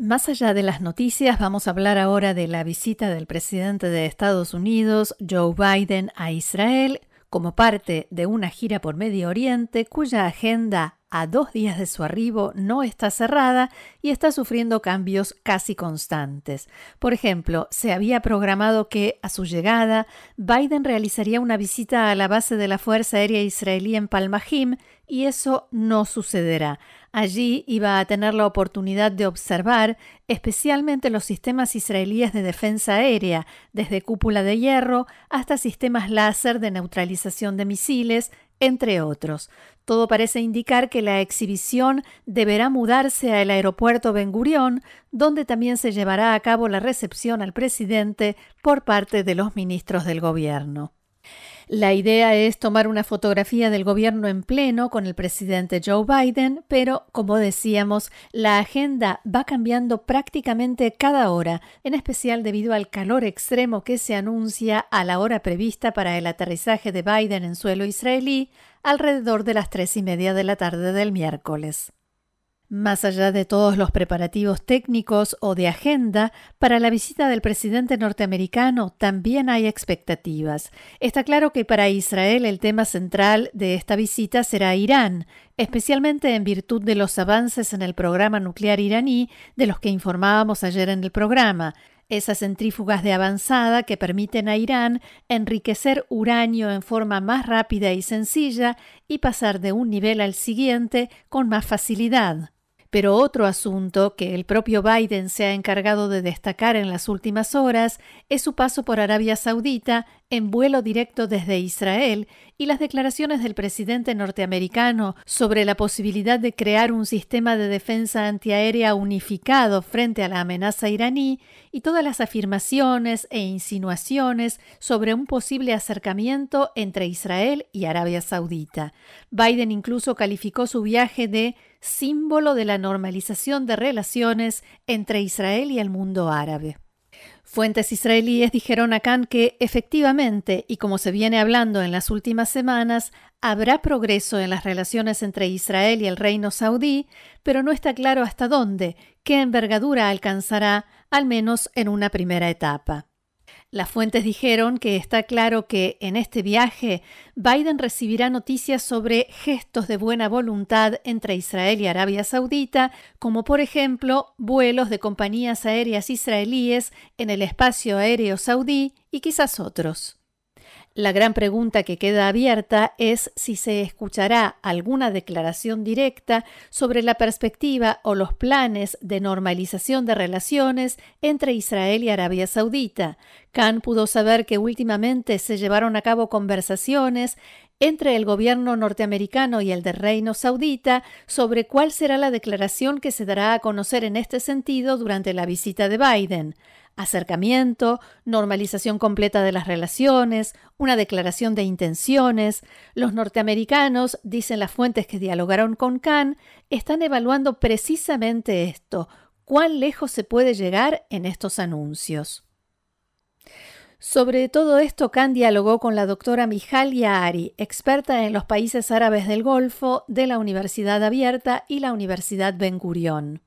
Más allá de las noticias, vamos a hablar ahora de la visita del presidente de Estados Unidos, Joe Biden, a Israel como parte de una gira por Medio Oriente cuya agenda a dos días de su arribo no está cerrada y está sufriendo cambios casi constantes. Por ejemplo, se había programado que, a su llegada, Biden realizaría una visita a la base de la Fuerza Aérea Israelí en Palmahim y eso no sucederá. Allí iba a tener la oportunidad de observar especialmente los sistemas israelíes de defensa aérea, desde cúpula de hierro hasta sistemas láser de neutralización de misiles, entre otros. Todo parece indicar que la exhibición deberá mudarse al aeropuerto Ben Gurión, donde también se llevará a cabo la recepción al presidente por parte de los ministros del gobierno. La idea es tomar una fotografía del gobierno en pleno con el presidente Joe Biden, pero, como decíamos, la agenda va cambiando prácticamente cada hora, en especial debido al calor extremo que se anuncia a la hora prevista para el aterrizaje de Biden en suelo israelí, alrededor de las tres y media de la tarde del miércoles. Más allá de todos los preparativos técnicos o de agenda, para la visita del presidente norteamericano también hay expectativas. Está claro que para Israel el tema central de esta visita será Irán, especialmente en virtud de los avances en el programa nuclear iraní de los que informábamos ayer en el programa, esas centrífugas de avanzada que permiten a Irán enriquecer uranio en forma más rápida y sencilla y pasar de un nivel al siguiente con más facilidad. Pero otro asunto que el propio Biden se ha encargado de destacar en las últimas horas es su paso por Arabia Saudita en vuelo directo desde Israel y las declaraciones del presidente norteamericano sobre la posibilidad de crear un sistema de defensa antiaérea unificado frente a la amenaza iraní y todas las afirmaciones e insinuaciones sobre un posible acercamiento entre Israel y Arabia Saudita. Biden incluso calificó su viaje de símbolo de la normalización de relaciones entre Israel y el mundo árabe. Fuentes israelíes dijeron a Khan que efectivamente, y como se viene hablando en las últimas semanas, habrá progreso en las relaciones entre Israel y el reino saudí, pero no está claro hasta dónde, qué envergadura alcanzará, al menos en una primera etapa. Las fuentes dijeron que está claro que en este viaje Biden recibirá noticias sobre gestos de buena voluntad entre Israel y Arabia Saudita, como por ejemplo vuelos de compañías aéreas israelíes en el espacio aéreo saudí y quizás otros. La gran pregunta que queda abierta es si se escuchará alguna declaración directa sobre la perspectiva o los planes de normalización de relaciones entre Israel y Arabia Saudita. Khan pudo saber que últimamente se llevaron a cabo conversaciones entre el gobierno norteamericano y el del Reino Saudita sobre cuál será la declaración que se dará a conocer en este sentido durante la visita de Biden acercamiento, normalización completa de las relaciones, una declaración de intenciones. Los norteamericanos, dicen las fuentes que dialogaron con Khan, están evaluando precisamente esto, cuán lejos se puede llegar en estos anuncios. Sobre todo esto, Khan dialogó con la doctora Mijal Yaari, experta en los países árabes del Golfo de la Universidad Abierta y la Universidad Ben Gurion.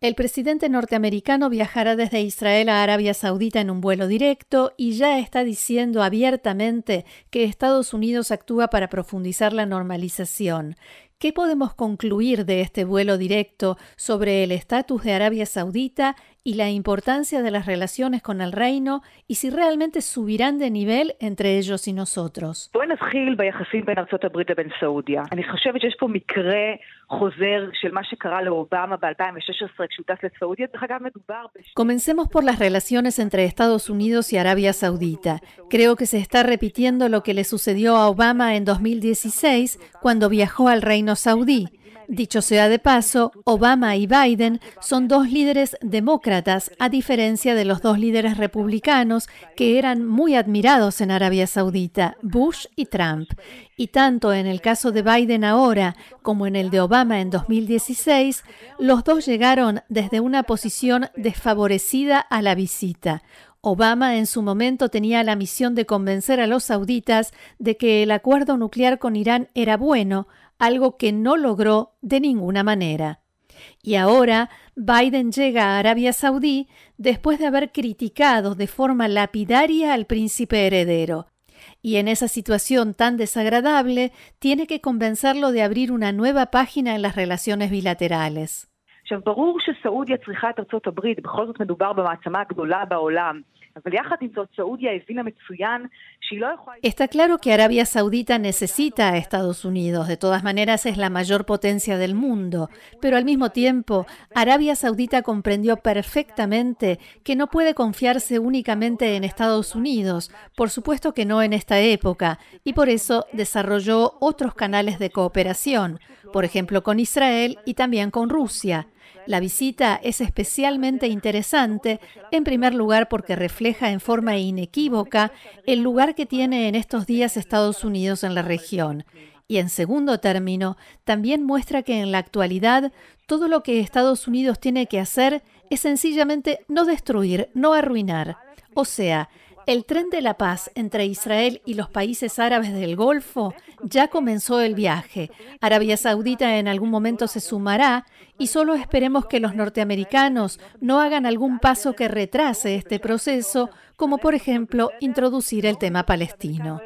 El presidente norteamericano viajará desde Israel a Arabia Saudita en un vuelo directo y ya está diciendo abiertamente que Estados Unidos actúa para profundizar la normalización. ¿Qué podemos concluir de este vuelo directo sobre el estatus de Arabia Saudita y la importancia de las relaciones con el reino y si realmente subirán de nivel entre ellos y nosotros? Comencemos por las relaciones entre Estados Unidos y Arabia Saudita. Creo que se está repitiendo lo que le sucedió a Obama en 2016 cuando viajó al reino saudí. Dicho sea de paso, Obama y Biden son dos líderes demócratas, a diferencia de los dos líderes republicanos que eran muy admirados en Arabia Saudita, Bush y Trump. Y tanto en el caso de Biden ahora como en el de Obama en 2016, los dos llegaron desde una posición desfavorecida a la visita. Obama en su momento tenía la misión de convencer a los sauditas de que el acuerdo nuclear con Irán era bueno, algo que no logró de ninguna manera. Y ahora Biden llega a Arabia Saudí después de haber criticado de forma lapidaria al príncipe heredero. Y en esa situación tan desagradable tiene que convencerlo de abrir una nueva página en las relaciones bilaterales. Está claro que Arabia Saudita necesita a Estados Unidos, de todas maneras es la mayor potencia del mundo, pero al mismo tiempo Arabia Saudita comprendió perfectamente que no puede confiarse únicamente en Estados Unidos, por supuesto que no en esta época, y por eso desarrolló otros canales de cooperación, por ejemplo con Israel y también con Rusia. La visita es especialmente interesante, en primer lugar porque refleja en forma inequívoca el lugar que tiene en estos días Estados Unidos en la región. Y en segundo término, también muestra que en la actualidad todo lo que Estados Unidos tiene que hacer es sencillamente no destruir, no arruinar. O sea, el tren de la paz entre Israel y los países árabes del Golfo ya comenzó el viaje. Arabia Saudita en algún momento se sumará y solo esperemos que los norteamericanos no hagan algún paso que retrase este proceso, como por ejemplo introducir el tema palestino.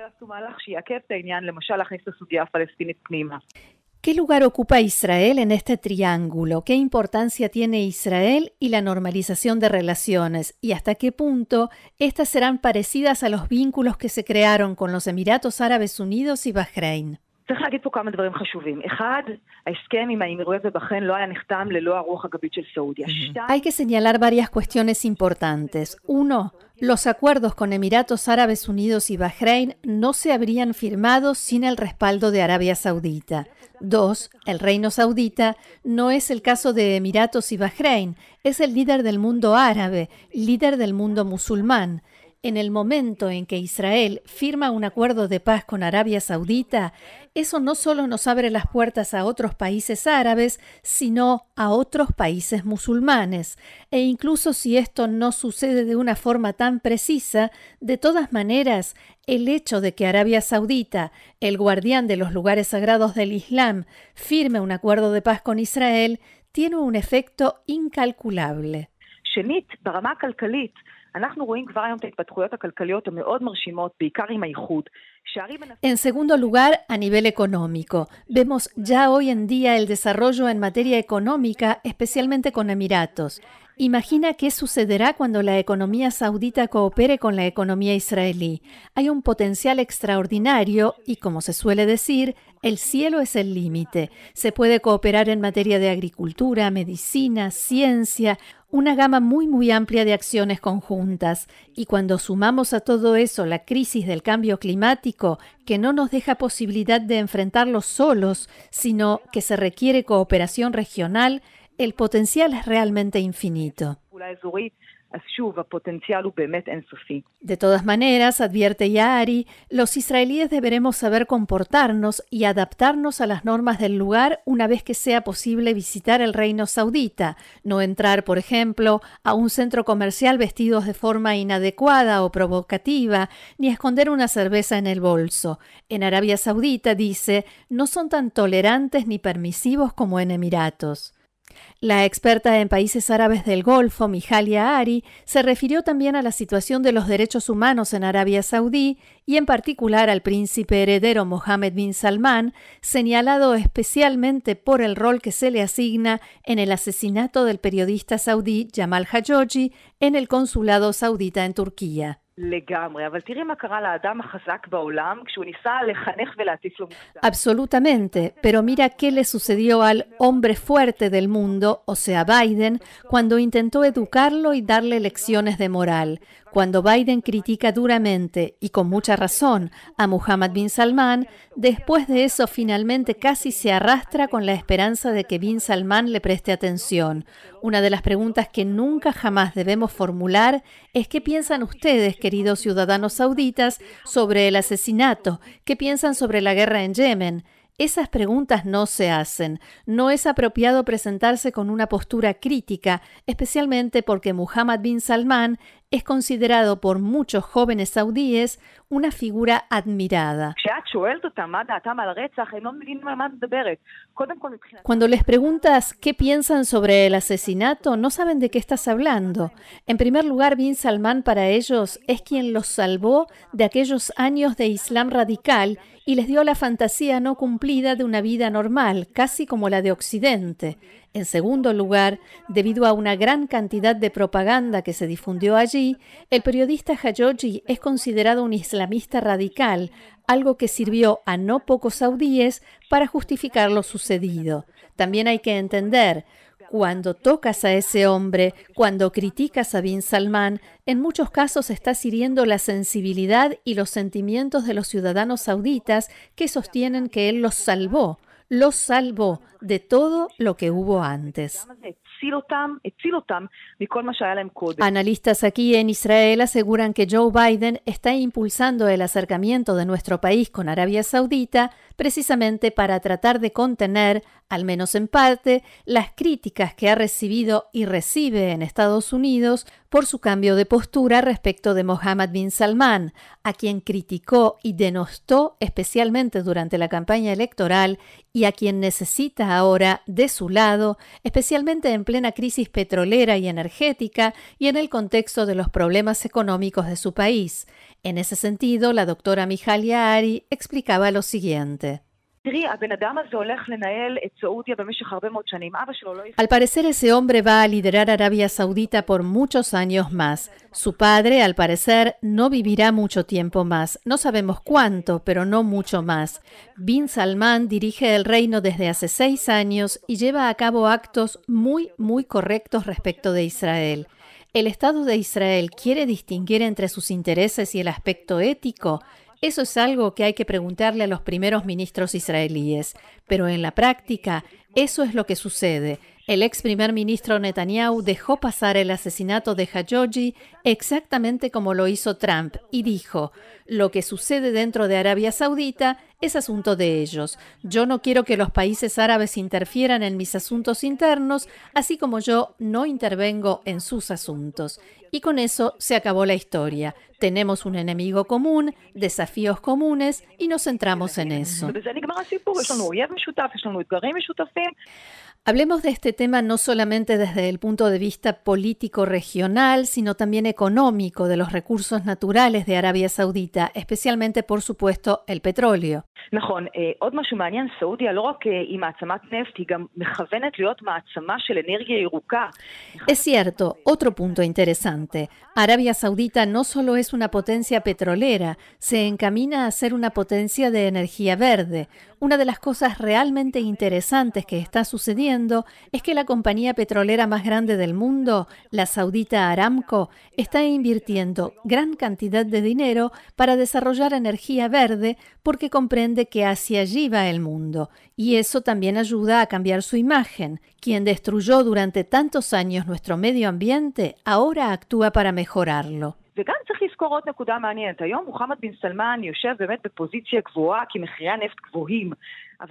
¿Qué lugar ocupa Israel en este triángulo? ¿Qué importancia tiene Israel y la normalización de relaciones? ¿Y hasta qué punto estas serán parecidas a los vínculos que se crearon con los Emiratos Árabes Unidos y Bahrein? Hay que señalar varias cuestiones importantes. Uno, los acuerdos con Emiratos Árabes Unidos y Bahrein no se habrían firmado sin el respaldo de Arabia Saudita. Dos, el reino saudita no es el caso de Emiratos y Bahrein, es el líder del mundo árabe, líder del mundo musulmán. En el momento en que Israel firma un acuerdo de paz con Arabia Saudita, eso no solo nos abre las puertas a otros países árabes, sino a otros países musulmanes. E incluso si esto no sucede de una forma tan precisa, de todas maneras, el hecho de que Arabia Saudita, el guardián de los lugares sagrados del Islam, firme un acuerdo de paz con Israel, tiene un efecto incalculable. En segundo lugar, a nivel económico, vemos ya hoy en día el desarrollo en materia económica, especialmente con Emiratos. Imagina qué sucederá cuando la economía saudita coopere con la economía israelí. Hay un potencial extraordinario y, como se suele decir, el cielo es el límite. Se puede cooperar en materia de agricultura, medicina, ciencia, una gama muy muy amplia de acciones conjuntas. Y cuando sumamos a todo eso la crisis del cambio climático, que no nos deja posibilidad de enfrentarlo solos, sino que se requiere cooperación regional, el potencial es realmente infinito. De todas maneras, advierte Yaari, los israelíes deberemos saber comportarnos y adaptarnos a las normas del lugar una vez que sea posible visitar el reino saudita, no entrar, por ejemplo, a un centro comercial vestidos de forma inadecuada o provocativa, ni esconder una cerveza en el bolso. En Arabia Saudita, dice, no son tan tolerantes ni permisivos como en Emiratos. La experta en países árabes del Golfo, Mijalia Ari, se refirió también a la situación de los derechos humanos en Arabia Saudí y en particular al príncipe heredero Mohammed bin Salman, señalado especialmente por el rol que se le asigna en el asesinato del periodista saudí Jamal Khashoggi en el consulado saudita en Turquía. Absolutamente, pero mira qué le sucedió al hombre fuerte del mundo, o sea, Biden, cuando intentó educarlo y darle lecciones de moral. Cuando Biden critica duramente, y con mucha razón, a Muhammad bin Salman, después de eso finalmente casi se arrastra con la esperanza de que bin Salman le preste atención. Una de las preguntas que nunca jamás debemos formular es qué piensan ustedes, queridos ciudadanos sauditas, sobre el asesinato, qué piensan sobre la guerra en Yemen. Esas preguntas no se hacen. No es apropiado presentarse con una postura crítica, especialmente porque Muhammad bin Salman es considerado por muchos jóvenes saudíes una figura admirada. Cuando les preguntas qué piensan sobre el asesinato, no saben de qué estás hablando. En primer lugar, Bin Salman para ellos es quien los salvó de aquellos años de Islam radical y les dio la fantasía no cumplida de una vida normal, casi como la de Occidente. En segundo lugar, debido a una gran cantidad de propaganda que se difundió allí, el periodista Hayoji es considerado un islamista radical, algo que sirvió a no pocos saudíes para justificar lo sucedido. También hay que entender, cuando tocas a ese hombre, cuando criticas a Bin Salman, en muchos casos estás hiriendo la sensibilidad y los sentimientos de los ciudadanos sauditas que sostienen que él los salvó los salvó de todo lo que hubo antes. Analistas aquí en Israel aseguran que Joe Biden está impulsando el acercamiento de nuestro país con Arabia Saudita precisamente para tratar de contener, al menos en parte, las críticas que ha recibido y recibe en Estados Unidos por su cambio de postura respecto de Mohammed bin Salman, a quien criticó y denostó especialmente durante la campaña electoral y a quien necesita ahora de su lado, especialmente en plena crisis petrolera y energética y en el contexto de los problemas económicos de su país. En ese sentido, la doctora Mijalia Ari explicaba lo siguiente. Al parecer ese hombre va a liderar Arabia Saudita por muchos años más. Su padre, al parecer, no vivirá mucho tiempo más. No sabemos cuánto, pero no mucho más. Bin Salman dirige el reino desde hace seis años y lleva a cabo actos muy, muy correctos respecto de Israel. ¿El Estado de Israel quiere distinguir entre sus intereses y el aspecto ético? Eso es algo que hay que preguntarle a los primeros ministros israelíes, pero en la práctica eso es lo que sucede. El ex primer ministro Netanyahu dejó pasar el asesinato de Hajoji exactamente como lo hizo Trump y dijo, lo que sucede dentro de Arabia Saudita es asunto de ellos. Yo no quiero que los países árabes interfieran en mis asuntos internos, así como yo no intervengo en sus asuntos. Y con eso se acabó la historia. Tenemos un enemigo común, desafíos comunes y nos centramos en eso. Hablemos de este tema no solamente desde el punto de vista político regional, sino también económico de los recursos naturales de Arabia Saudita, especialmente, por supuesto, el petróleo. Es cierto, otro punto interesante. Arabia Saudita no solo es una potencia petrolera, se encamina a ser una potencia de energía verde. Una de las cosas realmente interesantes que está sucediendo es que la compañía petrolera más grande del mundo, la saudita Aramco, está invirtiendo gran cantidad de dinero para desarrollar energía verde porque comprende que hacia allí va el mundo. Y eso también ayuda a cambiar su imagen. Quien destruyó durante tantos años nuestro medio ambiente ahora actúa para mejorarlo.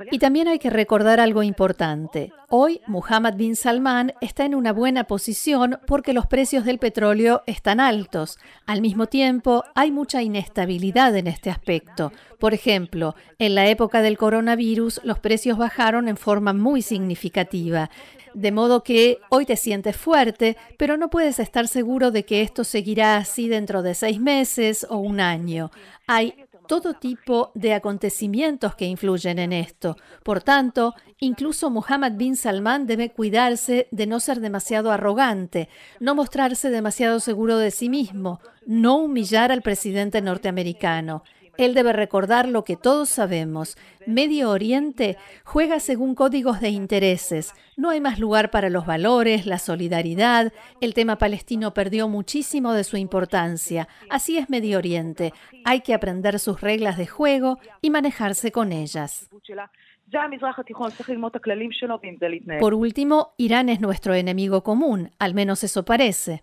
Y también hay que recordar algo importante. Hoy Muhammad bin Salman está en una buena posición porque los precios del petróleo están altos. Al mismo tiempo, hay mucha inestabilidad en este aspecto. Por ejemplo, en la época del coronavirus los precios bajaron en forma muy significativa. De modo que hoy te sientes fuerte, pero no puedes estar seguro de que esto seguirá así dentro de seis meses o un año. Hay todo tipo de acontecimientos que influyen en esto. Por tanto, incluso Mohammed bin Salman debe cuidarse de no ser demasiado arrogante, no mostrarse demasiado seguro de sí mismo, no humillar al presidente norteamericano. Él debe recordar lo que todos sabemos. Medio Oriente juega según códigos de intereses. No hay más lugar para los valores, la solidaridad. El tema palestino perdió muchísimo de su importancia. Así es Medio Oriente. Hay que aprender sus reglas de juego y manejarse con ellas. Por último, Irán es nuestro enemigo común, al menos eso parece.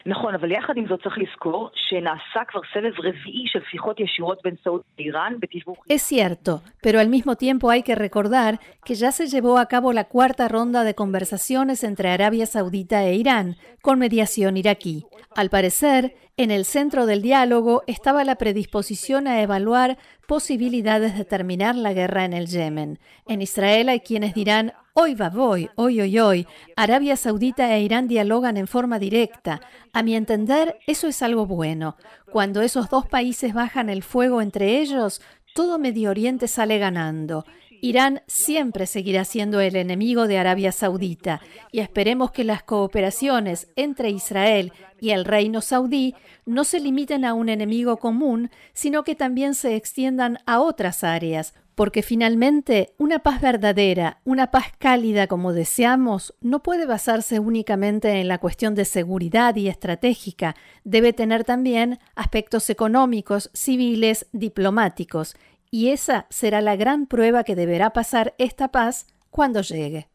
Es cierto, pero al mismo tiempo hay que recordar que ya se llevó a cabo la cuarta ronda de conversaciones entre Arabia Saudita e Irán, con mediación iraquí. Al parecer, en el centro del diálogo estaba la predisposición a evaluar posibilidades de terminar la guerra en el Yemen. En Israel hay quienes dirán, hoy va voy, hoy, hoy, hoy. Arabia Saudita e Irán dialogan en forma directa. A mi entender, eso es algo bueno. Cuando esos dos países bajan el fuego entre ellos, todo Medio Oriente sale ganando. Irán siempre seguirá siendo el enemigo de Arabia Saudita y esperemos que las cooperaciones entre Israel y el reino saudí no se limiten a un enemigo común, sino que también se extiendan a otras áreas, porque finalmente una paz verdadera, una paz cálida como deseamos, no puede basarse únicamente en la cuestión de seguridad y estratégica, debe tener también aspectos económicos, civiles, diplomáticos, y esa será la gran prueba que deberá pasar esta paz cuando llegue.